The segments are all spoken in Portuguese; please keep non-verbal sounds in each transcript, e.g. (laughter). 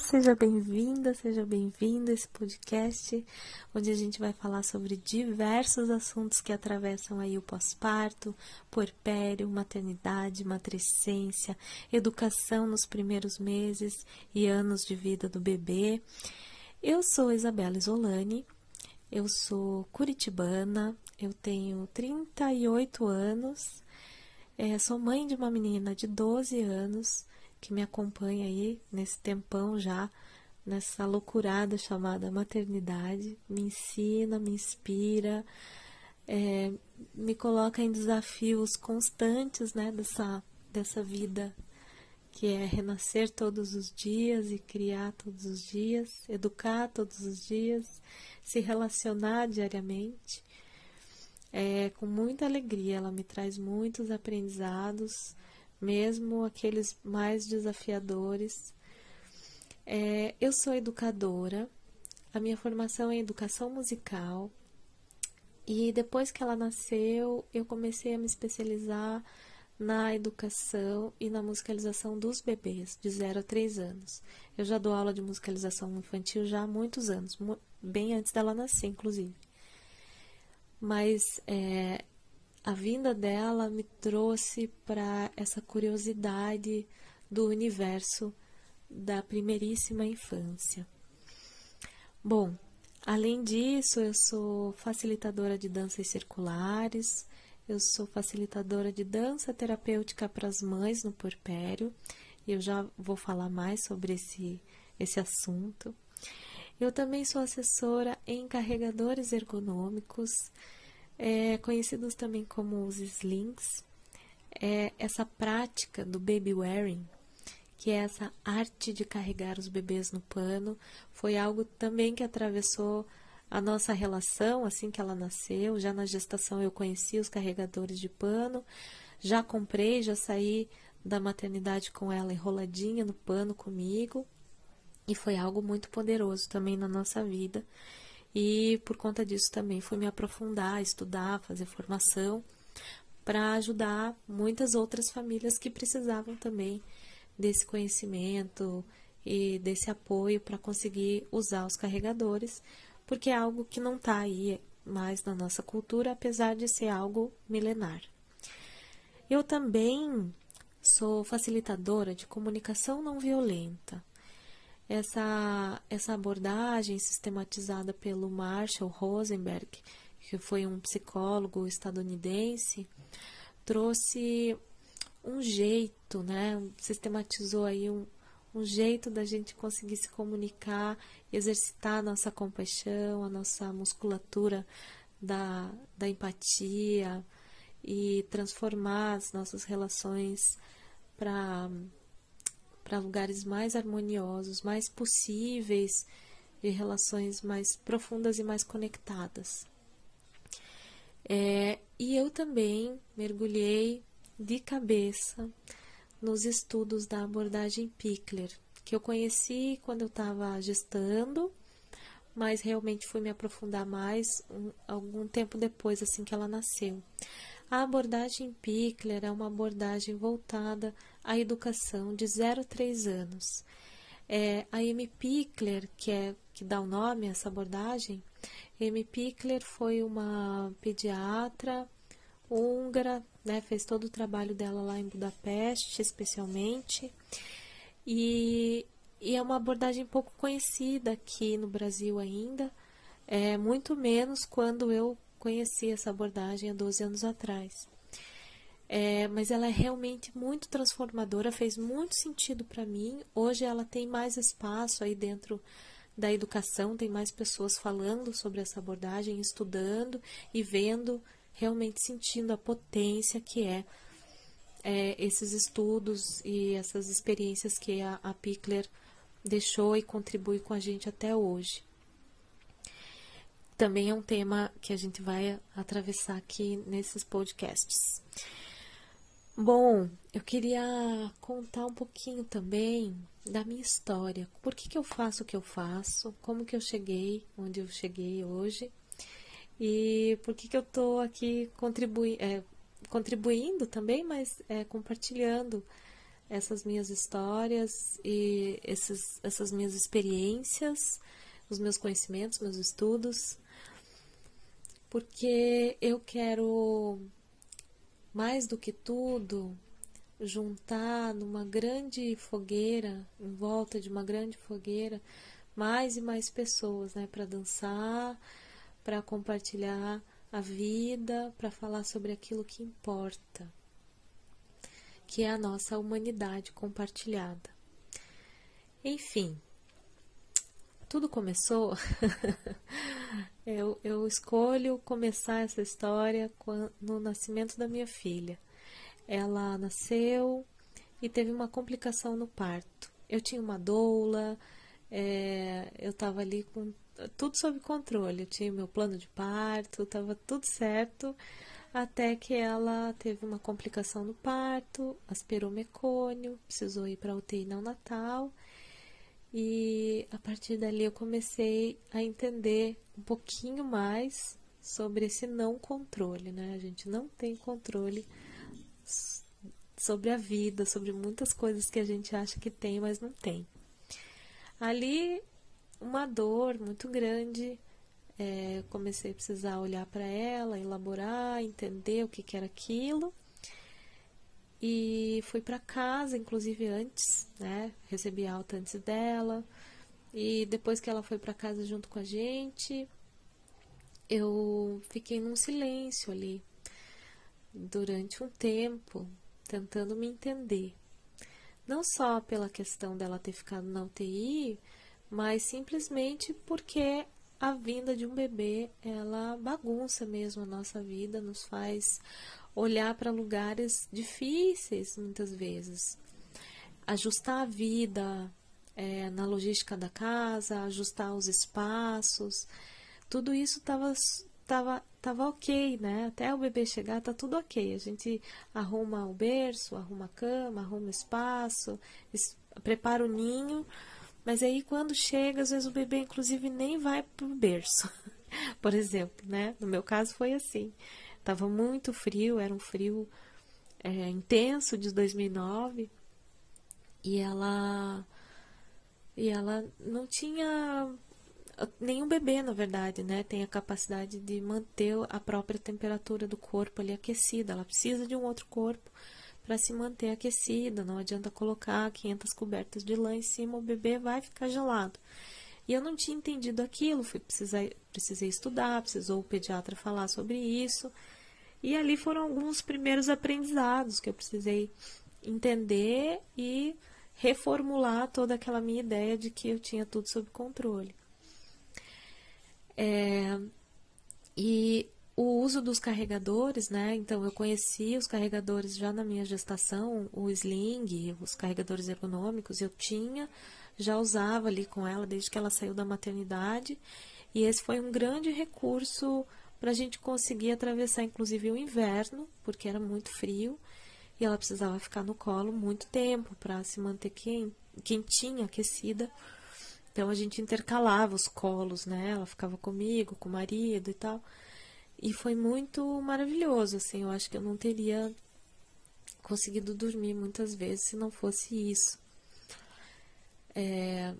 Seja bem-vinda, seja bem-vindo a esse podcast, onde a gente vai falar sobre diversos assuntos que atravessam aí o pós-parto, puerpério, maternidade, matricência, educação nos primeiros meses e anos de vida do bebê. Eu sou Isabela Isolani, eu sou curitibana, eu tenho 38 anos, é, sou mãe de uma menina de 12 anos que me acompanha aí nesse tempão já, nessa loucurada chamada maternidade, me ensina, me inspira, é, me coloca em desafios constantes, né, dessa, dessa vida que é renascer todos os dias e criar todos os dias, educar todos os dias, se relacionar diariamente. É, com muita alegria, ela me traz muitos aprendizados, mesmo aqueles mais desafiadores. É, eu sou educadora, a minha formação é educação musical, e depois que ela nasceu, eu comecei a me especializar na educação e na musicalização dos bebês de 0 a 3 anos. Eu já dou aula de musicalização infantil já há muitos anos, bem antes dela nascer, inclusive. Mas é, a vinda dela me trouxe para essa curiosidade do universo da primeiríssima infância. Bom, além disso, eu sou facilitadora de danças circulares, eu sou facilitadora de dança terapêutica para as mães no porpério, e eu já vou falar mais sobre esse, esse assunto. Eu também sou assessora em carregadores ergonômicos é, conhecidos também como os slings, é essa prática do baby wearing, que é essa arte de carregar os bebês no pano, foi algo também que atravessou a nossa relação assim que ela nasceu. Já na gestação eu conheci os carregadores de pano, já comprei, já saí da maternidade com ela enroladinha no pano comigo, e foi algo muito poderoso também na nossa vida. E por conta disso também fui me aprofundar, estudar, fazer formação para ajudar muitas outras famílias que precisavam também desse conhecimento e desse apoio para conseguir usar os carregadores, porque é algo que não está aí mais na nossa cultura, apesar de ser algo milenar. Eu também sou facilitadora de comunicação não violenta essa, essa abordagem sistematizada pelo Marshall Rosenberg, que foi um psicólogo estadunidense, trouxe um jeito, né? Sistematizou aí um, um jeito da gente conseguir se comunicar, exercitar a nossa compaixão, a nossa musculatura da, da empatia e transformar as nossas relações para para lugares mais harmoniosos, mais possíveis, de relações mais profundas e mais conectadas. É, e eu também mergulhei de cabeça nos estudos da abordagem Pickler, que eu conheci quando eu estava gestando, mas realmente fui me aprofundar mais um, algum tempo depois, assim que ela nasceu. A abordagem Pickler é uma abordagem voltada à educação de 0 a 3 anos. É, a M. Pickler, que, é, que dá o nome a essa abordagem, M. Pickler foi uma pediatra húngara, né, fez todo o trabalho dela lá em Budapeste, especialmente, e, e é uma abordagem pouco conhecida aqui no Brasil ainda, é, muito menos quando eu conheci essa abordagem há 12 anos atrás. É, mas ela é realmente muito transformadora, fez muito sentido para mim. Hoje ela tem mais espaço aí dentro da educação, tem mais pessoas falando sobre essa abordagem, estudando e vendo, realmente sentindo a potência que é, é esses estudos e essas experiências que a, a Pickler deixou e contribui com a gente até hoje também é um tema que a gente vai atravessar aqui nesses podcasts. Bom, eu queria contar um pouquinho também da minha história. Por que, que eu faço o que eu faço? Como que eu cheguei onde eu cheguei hoje? E por que, que eu estou aqui contribui é, contribuindo também, mas é, compartilhando essas minhas histórias e esses, essas minhas experiências, os meus conhecimentos, meus estudos, porque eu quero, mais do que tudo, juntar numa grande fogueira, em volta de uma grande fogueira, mais e mais pessoas, né, para dançar, para compartilhar a vida, para falar sobre aquilo que importa, que é a nossa humanidade compartilhada. Enfim, tudo começou. (laughs) eu, eu escolho começar essa história no nascimento da minha filha. Ela nasceu e teve uma complicação no parto. Eu tinha uma doula, é, eu estava ali com tudo sob controle. Eu tinha meu plano de parto, estava tudo certo, até que ela teve uma complicação no parto, aspirou mecônio, precisou ir para UTI neonatal. E a partir dali eu comecei a entender um pouquinho mais sobre esse não controle, né? A gente não tem controle sobre a vida, sobre muitas coisas que a gente acha que tem, mas não tem. Ali, uma dor muito grande. É, comecei a precisar olhar para ela, elaborar, entender o que, que era aquilo. E fui para casa, inclusive antes, né? Recebi alta antes dela. E depois que ela foi para casa junto com a gente, eu fiquei num silêncio ali durante um tempo, tentando me entender. Não só pela questão dela ter ficado na UTI, mas simplesmente porque a vinda de um bebê, ela bagunça mesmo a nossa vida, nos faz olhar para lugares difíceis muitas vezes. Ajustar a vida é, na logística da casa, ajustar os espaços, tudo isso estava tava, tava ok, né? Até o bebê chegar, tá tudo ok. A gente arruma o berço, arruma a cama, arruma espaço, prepara o ninho. Mas aí quando chega, às vezes o bebê inclusive nem vai pro berço. (laughs) Por exemplo, né? No meu caso foi assim. Tava muito frio, era um frio é, intenso de 2009 e ela e ela não tinha nenhum bebê, na verdade, né, tem a capacidade de manter a própria temperatura do corpo ali aquecida. Ela precisa de um outro corpo para se manter aquecida. Não adianta colocar 500 cobertas de lã em cima, o bebê vai ficar gelado. E eu não tinha entendido aquilo, fui precisei, precisei estudar, precisou o pediatra falar sobre isso. E ali foram alguns primeiros aprendizados que eu precisei entender e reformular toda aquela minha ideia de que eu tinha tudo sob controle. É, e o uso dos carregadores, né? Então eu conheci os carregadores já na minha gestação, o sling, os carregadores ergonômicos, eu tinha, já usava ali com ela desde que ela saiu da maternidade, e esse foi um grande recurso para a gente conseguir atravessar, inclusive, o inverno, porque era muito frio e ela precisava ficar no colo muito tempo para se manter quentinha, aquecida então a gente intercalava os colos, né? Ela ficava comigo, com o marido e tal. E foi muito maravilhoso, assim. Eu acho que eu não teria conseguido dormir muitas vezes se não fosse isso. É,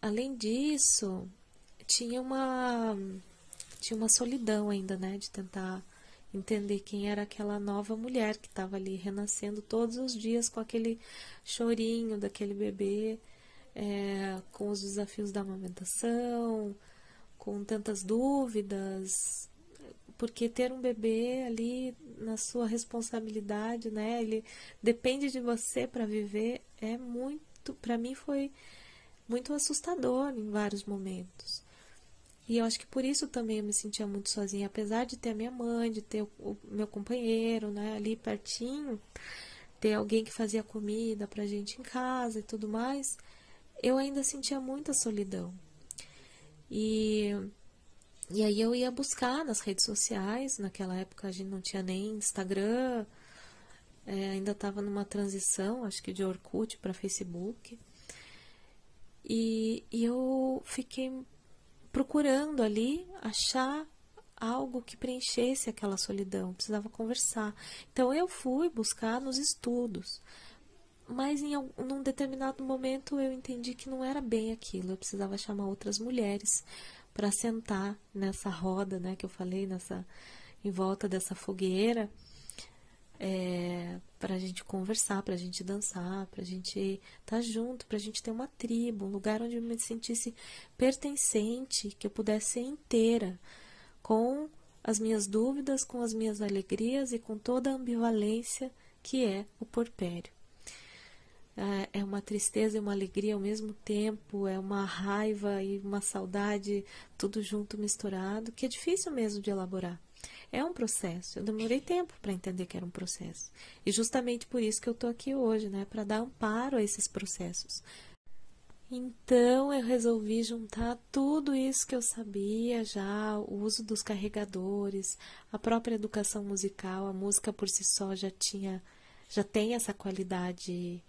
além disso, tinha uma tinha uma solidão ainda, né, de tentar entender quem era aquela nova mulher que estava ali renascendo todos os dias com aquele chorinho daquele bebê é, com os desafios da amamentação, com tantas dúvidas, porque ter um bebê ali na sua responsabilidade, né? Ele depende de você para viver é muito, para mim foi muito assustador em vários momentos. E eu acho que por isso também eu me sentia muito sozinha, apesar de ter a minha mãe, de ter o, meu companheiro, né, ali pertinho, ter alguém que fazia comida pra gente em casa e tudo mais eu ainda sentia muita solidão. E, e aí eu ia buscar nas redes sociais, naquela época a gente não tinha nem Instagram, é, ainda estava numa transição, acho que de Orkut para Facebook. E, e eu fiquei procurando ali achar algo que preenchesse aquela solidão, precisava conversar. Então eu fui buscar nos estudos mas em um determinado momento eu entendi que não era bem aquilo. Eu precisava chamar outras mulheres para sentar nessa roda, né, que eu falei, nessa em volta dessa fogueira, é, para a gente conversar, para a gente dançar, para a gente estar tá junto, para a gente ter uma tribo, um lugar onde eu me sentisse pertencente, que eu pudesse ser inteira, com as minhas dúvidas, com as minhas alegrias e com toda a ambivalência que é o porpério. É, é uma tristeza e uma alegria ao mesmo tempo, é uma raiva e uma saudade, tudo junto misturado, que é difícil mesmo de elaborar. É um processo. Eu demorei tempo para entender que era um processo. E justamente por isso que eu estou aqui hoje, né, para dar amparo a esses processos. Então eu resolvi juntar tudo isso que eu sabia já, o uso dos carregadores, a própria educação musical, a música por si só já tinha, já tem essa qualidade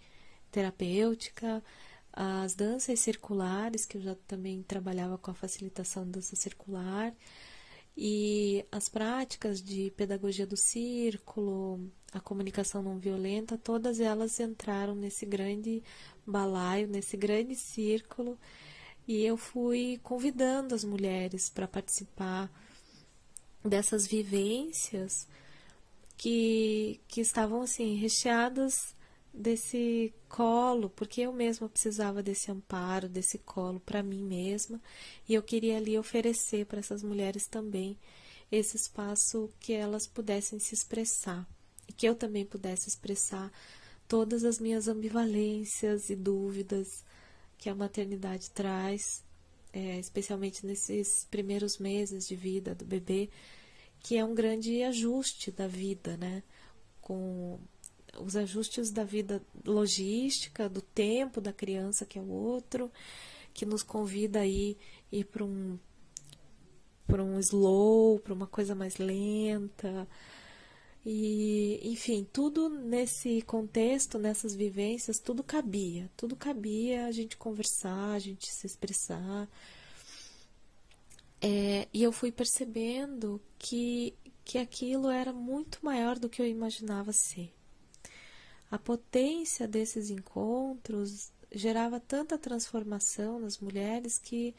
terapêutica, as danças circulares, que eu já também trabalhava com a facilitação da dança circular, e as práticas de pedagogia do círculo, a comunicação não violenta, todas elas entraram nesse grande balaio, nesse grande círculo, e eu fui convidando as mulheres para participar dessas vivências que, que estavam assim recheadas desse colo, porque eu mesma precisava desse amparo, desse colo para mim mesma, e eu queria ali oferecer para essas mulheres também esse espaço que elas pudessem se expressar e que eu também pudesse expressar todas as minhas ambivalências e dúvidas que a maternidade traz, é, especialmente nesses primeiros meses de vida do bebê, que é um grande ajuste da vida, né? Com os ajustes da vida logística, do tempo da criança, que é o outro, que nos convida a ir, ir para um, um slow, para uma coisa mais lenta. E, enfim, tudo nesse contexto, nessas vivências, tudo cabia. Tudo cabia a gente conversar, a gente se expressar. É, e eu fui percebendo que, que aquilo era muito maior do que eu imaginava ser. A potência desses encontros gerava tanta transformação nas mulheres que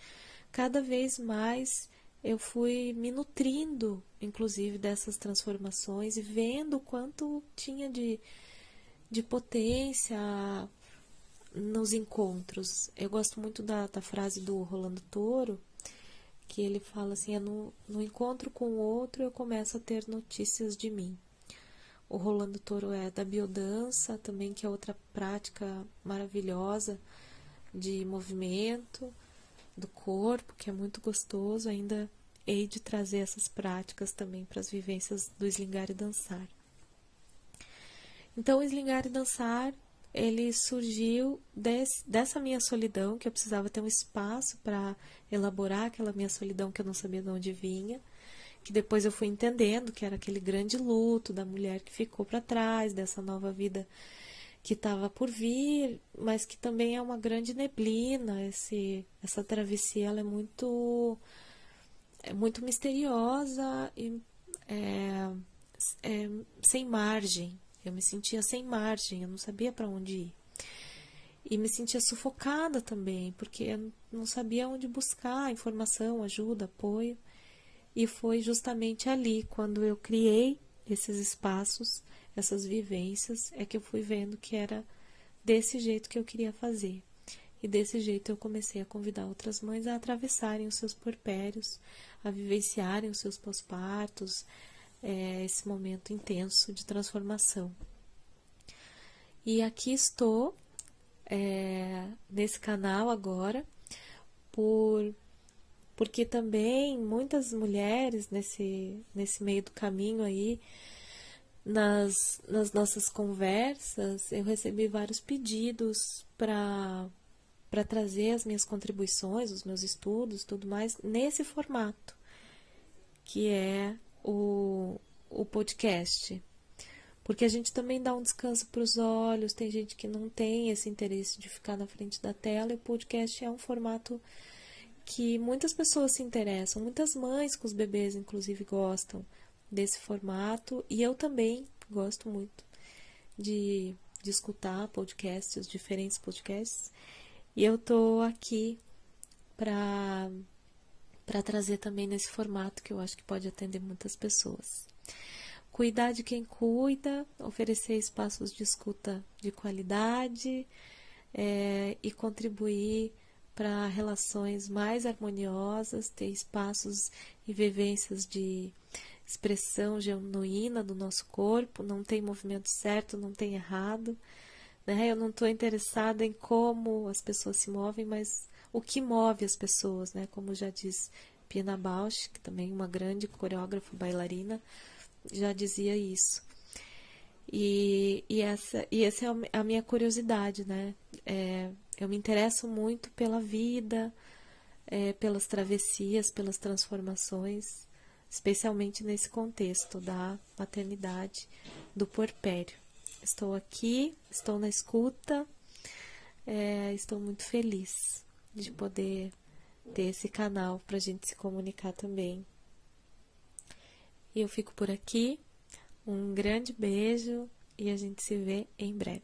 cada vez mais eu fui me nutrindo, inclusive, dessas transformações e vendo o quanto tinha de, de potência nos encontros. Eu gosto muito da, da frase do Rolando Toro, que ele fala assim: é no, no encontro com o outro eu começo a ter notícias de mim. O Rolando Toro é da biodança também, que é outra prática maravilhosa de movimento do corpo, que é muito gostoso. Ainda hei de trazer essas práticas também para as vivências do eslingar e dançar. Então, o eslingar e dançar, ele surgiu desse, dessa minha solidão, que eu precisava ter um espaço para elaborar aquela minha solidão que eu não sabia de onde vinha que depois eu fui entendendo que era aquele grande luto da mulher que ficou para trás, dessa nova vida que estava por vir, mas que também é uma grande neblina. Esse, essa travessia ela é muito, é muito misteriosa e é, é, sem margem. Eu me sentia sem margem, eu não sabia para onde ir. E me sentia sufocada também, porque eu não sabia onde buscar informação, ajuda, apoio. E foi justamente ali, quando eu criei esses espaços, essas vivências, é que eu fui vendo que era desse jeito que eu queria fazer. E desse jeito eu comecei a convidar outras mães a atravessarem os seus porpérios, a vivenciarem os seus pós-partos, é, esse momento intenso de transformação. E aqui estou, é, nesse canal agora, por porque também muitas mulheres nesse, nesse meio do caminho aí, nas, nas nossas conversas, eu recebi vários pedidos para para trazer as minhas contribuições, os meus estudos, tudo mais, nesse formato, que é o, o podcast. Porque a gente também dá um descanso para os olhos, tem gente que não tem esse interesse de ficar na frente da tela, e o podcast é um formato que muitas pessoas se interessam, muitas mães com os bebês, inclusive, gostam desse formato, e eu também gosto muito de de escutar podcasts, diferentes podcasts. E eu tô aqui para para trazer também nesse formato que eu acho que pode atender muitas pessoas. Cuidar de quem cuida, oferecer espaços de escuta de qualidade é, e contribuir para relações mais harmoniosas, ter espaços e vivências de expressão genuína do nosso corpo, não tem movimento certo, não tem errado. Né? Eu não estou interessada em como as pessoas se movem, mas o que move as pessoas, né? Como já diz Pina Bausch, que também é uma grande coreógrafa bailarina, já dizia isso. E, e, essa, e essa é a minha curiosidade, né? É, eu me interesso muito pela vida, é, pelas travessias, pelas transformações, especialmente nesse contexto da maternidade, do porpério. Estou aqui, estou na escuta, é, estou muito feliz de poder ter esse canal para a gente se comunicar também. E eu fico por aqui. Um grande beijo e a gente se vê em breve.